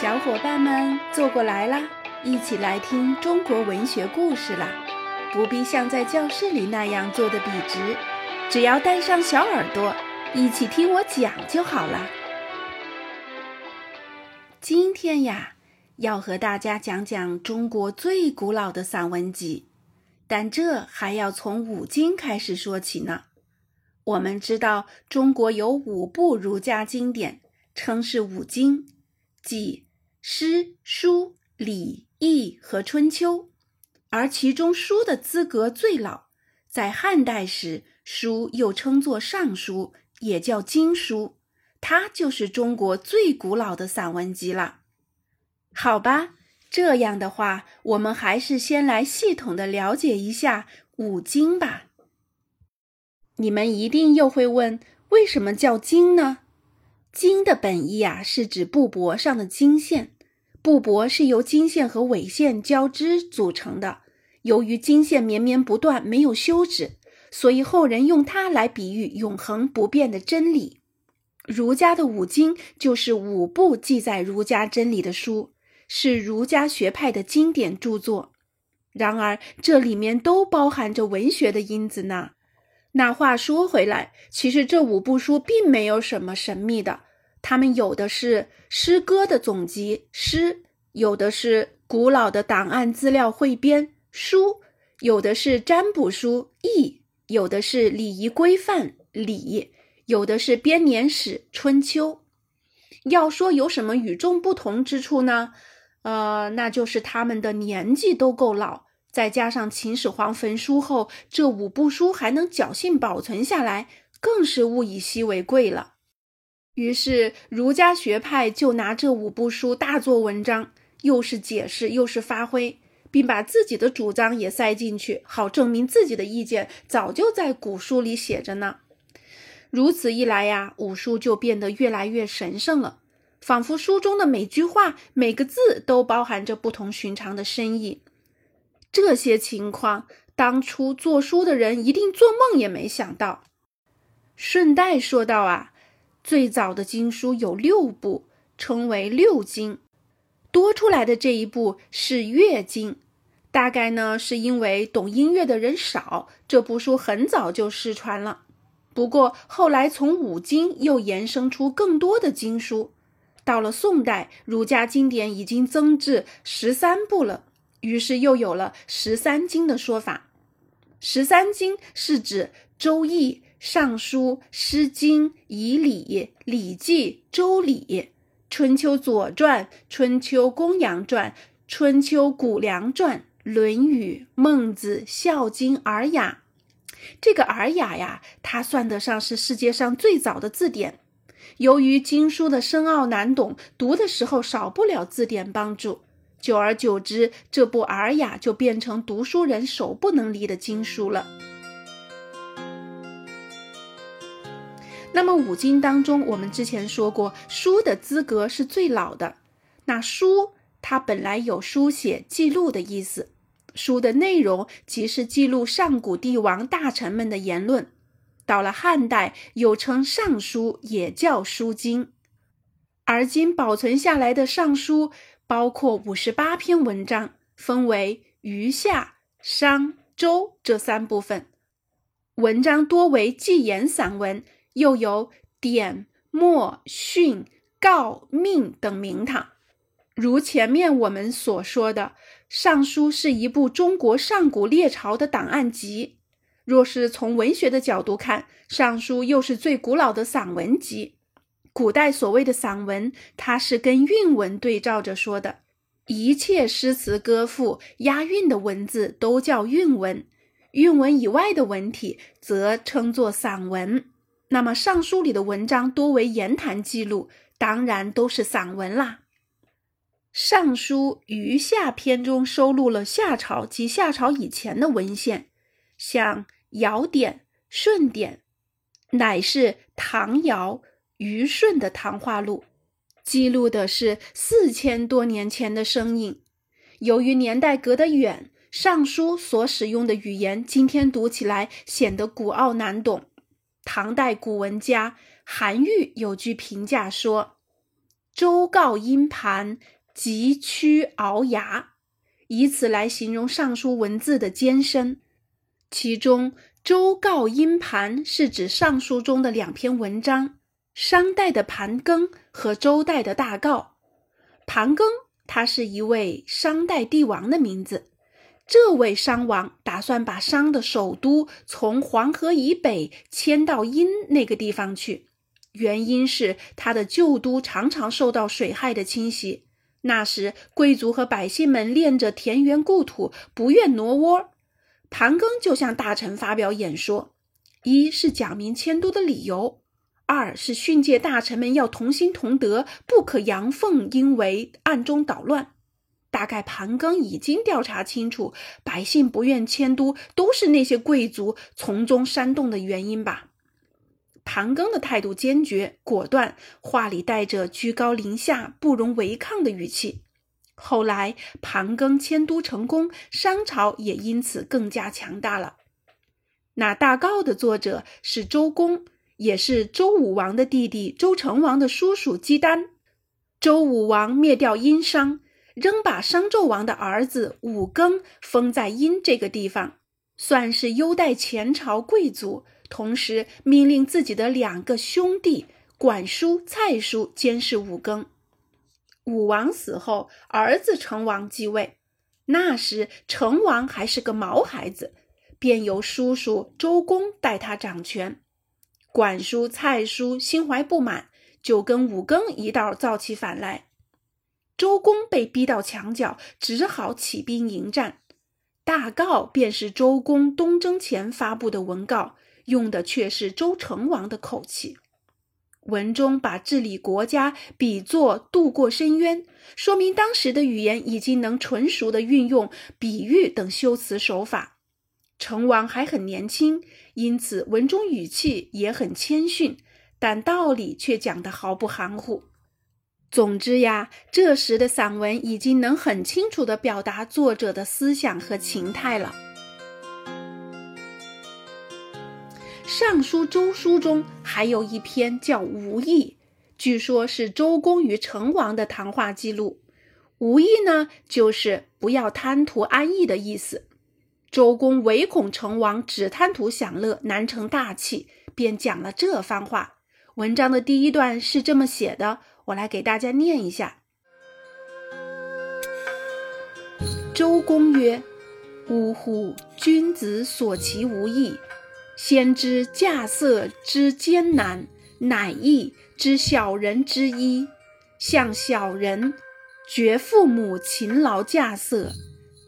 小伙伴们坐过来啦，一起来听中国文学故事啦！不必像在教室里那样坐得笔直，只要带上小耳朵，一起听我讲就好了。今天呀，要和大家讲讲中国最古老的散文集，但这还要从五经开始说起呢。我们知道，中国有五部儒家经典，称是五经，即。诗、书、礼、易和春秋，而其中书的资格最老。在汉代时，书又称作尚书，也叫经书，它就是中国最古老的散文集了。好吧，这样的话，我们还是先来系统的了解一下五经吧。你们一定又会问，为什么叫经呢？经的本意啊，是指布帛上的经线。布帛是由经线和纬线交织组成的。由于经线绵绵不断，没有休止，所以后人用它来比喻永恒不变的真理。儒家的五经就是五部记载儒家真理的书，是儒家学派的经典著作。然而，这里面都包含着文学的因子呢。那话说回来，其实这五部书并没有什么神秘的。他们有的是诗歌的总集诗，有的是古老的档案资料汇编书，有的是占卜书易，有的是礼仪规范礼，有的是编年史春秋。要说有什么与众不同之处呢？呃，那就是他们的年纪都够老，再加上秦始皇焚书后，这五部书还能侥幸保存下来，更是物以稀为贵了。于是，儒家学派就拿这五部书大做文章，又是解释又是发挥，并把自己的主张也塞进去，好证明自己的意见早就在古书里写着呢。如此一来呀，五书就变得越来越神圣了，仿佛书中的每句话、每个字都包含着不同寻常的深意。这些情况，当初做书的人一定做梦也没想到。顺带说道啊。最早的经书有六部，称为六经。多出来的这一部是乐经，大概呢是因为懂音乐的人少，这部书很早就失传了。不过后来从五经又延伸出更多的经书，到了宋代，儒家经典已经增至十三部了，于是又有了十三经的说法。十三经是指《周易》。《尚书》《诗经》《仪礼》《礼记》《周礼》《春秋左传》《春秋公羊传》《春秋谷梁传》《论语》《孟子》《孝经》《尔雅》。这个《尔雅》呀，它算得上是世界上最早的字典。由于经书的深奥难懂，读的时候少不了字典帮助。久而久之，这部《尔雅》就变成读书人手不能离的经书了。那么五经当中，我们之前说过，书的资格是最老的。那书它本来有书写记录的意思，书的内容即是记录上古帝王大臣们的言论。到了汉代，又称尚书，也叫书经。而今保存下来的尚书包括五十八篇文章，分为余下、商、周这三部分。文章多为纪言散文。又有典、墨、训、告、命等名堂。如前面我们所说的，《尚书》是一部中国上古列朝的档案集。若是从文学的角度看，《尚书》又是最古老的散文集。古代所谓的散文，它是跟韵文对照着说的，一切诗词歌赋押韵的文字都叫韵文，韵文以外的文体则称作散文。那么，《尚书》里的文章多为言谈记录，当然都是散文啦。《尚书·余下篇》中收录了夏朝及夏朝以前的文献，像《尧典》《舜典》，乃是唐尧、虞舜的谈话录，记录的是四千多年前的声音。由于年代隔得远，《尚书》所使用的语言，今天读起来显得古奥难懂。唐代古文家韩愈有句评价说：“周告殷盘，急曲鳌牙，以此来形容尚书文字的艰深。其中，周告殷盘是指尚书中的两篇文章：商代的盘庚和周代的大诰。盘庚，他是一位商代帝王的名字。这位商王打算把商的首都从黄河以北迁到殷那个地方去。原因是他的旧都常常受到水害的侵袭，那时贵族和百姓们恋着田园故土，不愿挪窝。盘庚就向大臣发表演说，一是讲明迁都的理由，二是训诫大臣们要同心同德，不可阳奉阴违，暗中捣乱。大概盘庚已经调查清楚，百姓不愿迁都，都是那些贵族从中煽动的原因吧。盘庚的态度坚决果断，话里带着居高临下、不容违抗的语气。后来，盘庚迁都成功，商朝也因此更加强大了。那大诰的作者是周公，也是周武王的弟弟周成王的叔叔姬丹。周武王灭掉殷商，仍把商纣王的儿子武庚封在殷这个地方，算是优待前朝贵族。同时命令自己的两个兄弟管叔、蔡叔监视武庚。武王死后，儿子成王继位。那时成王还是个毛孩子，便由叔叔周公代他掌权。管叔、蔡叔心怀不满，就跟武庚一道造起反来。周公被逼到墙角，只好起兵迎战。大告便是周公东征前发布的文告。用的却是周成王的口气，文中把治理国家比作渡过深渊，说明当时的语言已经能纯熟的运用比喻等修辞手法。成王还很年轻，因此文中语气也很谦逊，但道理却讲得毫不含糊。总之呀，这时的散文已经能很清楚地表达作者的思想和情态了。《尚书周书》中还有一篇叫《无意》，据说是周公与成王的谈话记录。无意呢，就是不要贪图安逸的意思。周公唯恐成王只贪图享乐，难成大器，便讲了这番话。文章的第一段是这么写的，我来给大家念一下。周公曰：“呜呼！君子所其无益。”先知稼穑之艰难，乃易之小人之一。向小人，绝父母勤劳稼穑，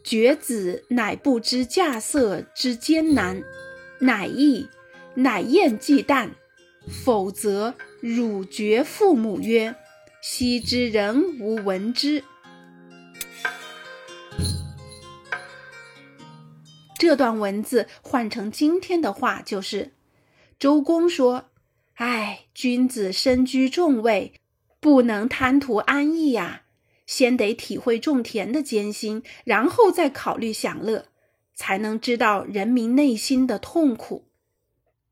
绝子乃不知稼穑之艰难，乃易，乃厌忌惮。否则，汝绝父母曰：“昔之人无闻之。”这段文字换成今天的话就是：周公说：“哎，君子身居重位，不能贪图安逸呀，先得体会种田的艰辛，然后再考虑享乐，才能知道人民内心的痛苦。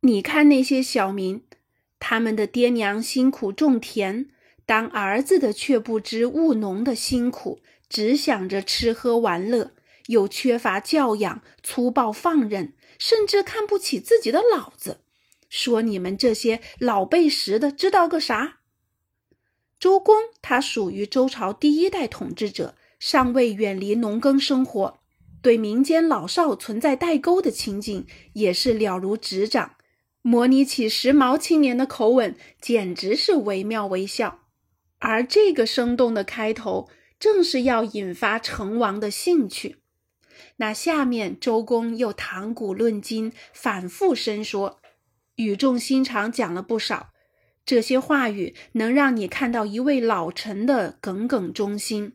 你看那些小民，他们的爹娘辛苦种田，当儿子的却不知务农的辛苦，只想着吃喝玩乐。”又缺乏教养，粗暴放任，甚至看不起自己的老子，说你们这些老背时的知道个啥？周公他属于周朝第一代统治者，尚未远离农耕生活，对民间老少存在代沟的情景也是了如指掌，模拟起时髦青年的口吻，简直是惟妙惟肖。而这个生动的开头，正是要引发成王的兴趣。那下面，周公又谈古论今，反复深说，语重心长讲了不少。这些话语能让你看到一位老臣的耿耿忠心。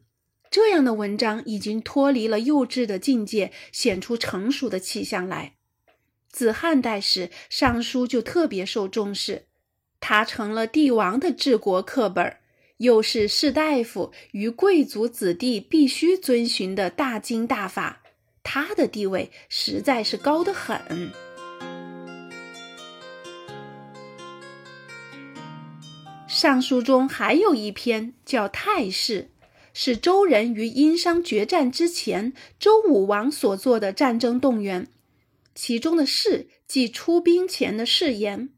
这样的文章已经脱离了幼稚的境界，显出成熟的气象来。自汉代时，《尚书》就特别受重视，它成了帝王的治国课本，又是士大夫与贵族子弟必须遵循的大经大法。他的地位实在是高得很。尚书中还有一篇叫《太史》，是周人于殷商决战之前，周武王所做的战争动员。其中的“誓”即出兵前的誓言。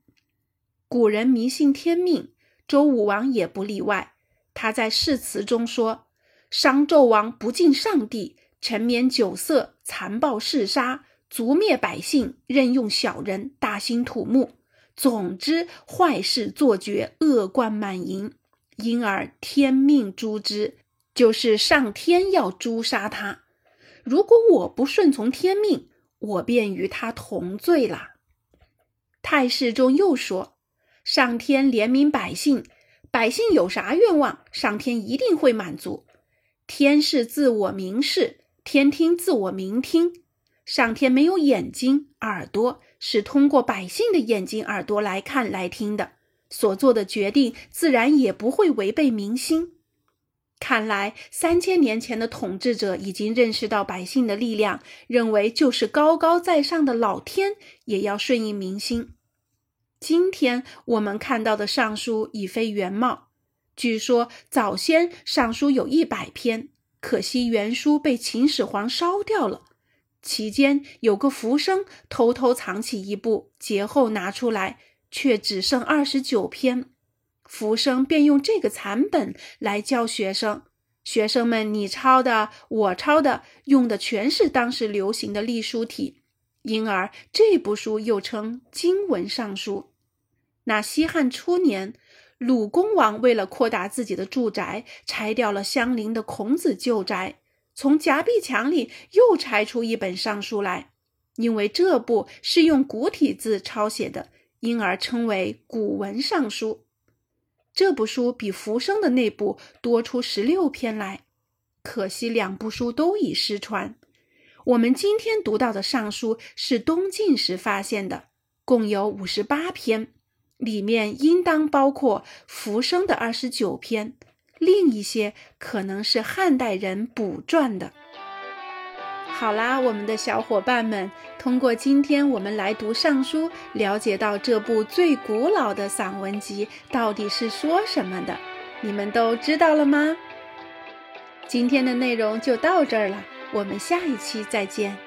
古人迷信天命，周武王也不例外。他在誓词中说：“商纣王不敬上帝，沉湎酒色，残暴嗜杀，族灭百姓，任用小人，大兴土木。总之，坏事做绝，恶贯满盈。因而天命诛之，就是上天要诛杀他。如果我不顺从天命，我便与他同罪了。”太史中又说：“上天怜悯百姓。”百姓有啥愿望，上天一定会满足。天是自我明示，天听自我明听。上天没有眼睛、耳朵，是通过百姓的眼睛、耳朵来看、来听的。所做的决定自然也不会违背民心。看来三千年前的统治者已经认识到百姓的力量，认为就是高高在上的老天也要顺应民心。今天我们看到的《尚书》已非原貌。据说早先《尚书》有一百篇，可惜原书被秦始皇烧掉了。其间有个浮生偷偷藏起一部，节后拿出来，却只剩二十九篇。浮生便用这个残本来教学生，学生们你抄的，我抄的，用的全是当时流行的隶书体，因而这部书又称《经文尚书》。那西汉初年，鲁公王为了扩大自己的住宅，拆掉了相邻的孔子旧宅，从夹壁墙里又拆出一本尚书来。因为这部是用古体字抄写的，因而称为古文尚书。这部书比浮生的那部多出十六篇来，可惜两部书都已失传。我们今天读到的尚书是东晋时发现的，共有五十八篇。里面应当包括浮生的二十九篇，另一些可能是汉代人补撰的。好啦，我们的小伙伴们，通过今天我们来读《尚书》，了解到这部最古老的散文集到底是说什么的，你们都知道了吗？今天的内容就到这儿了，我们下一期再见。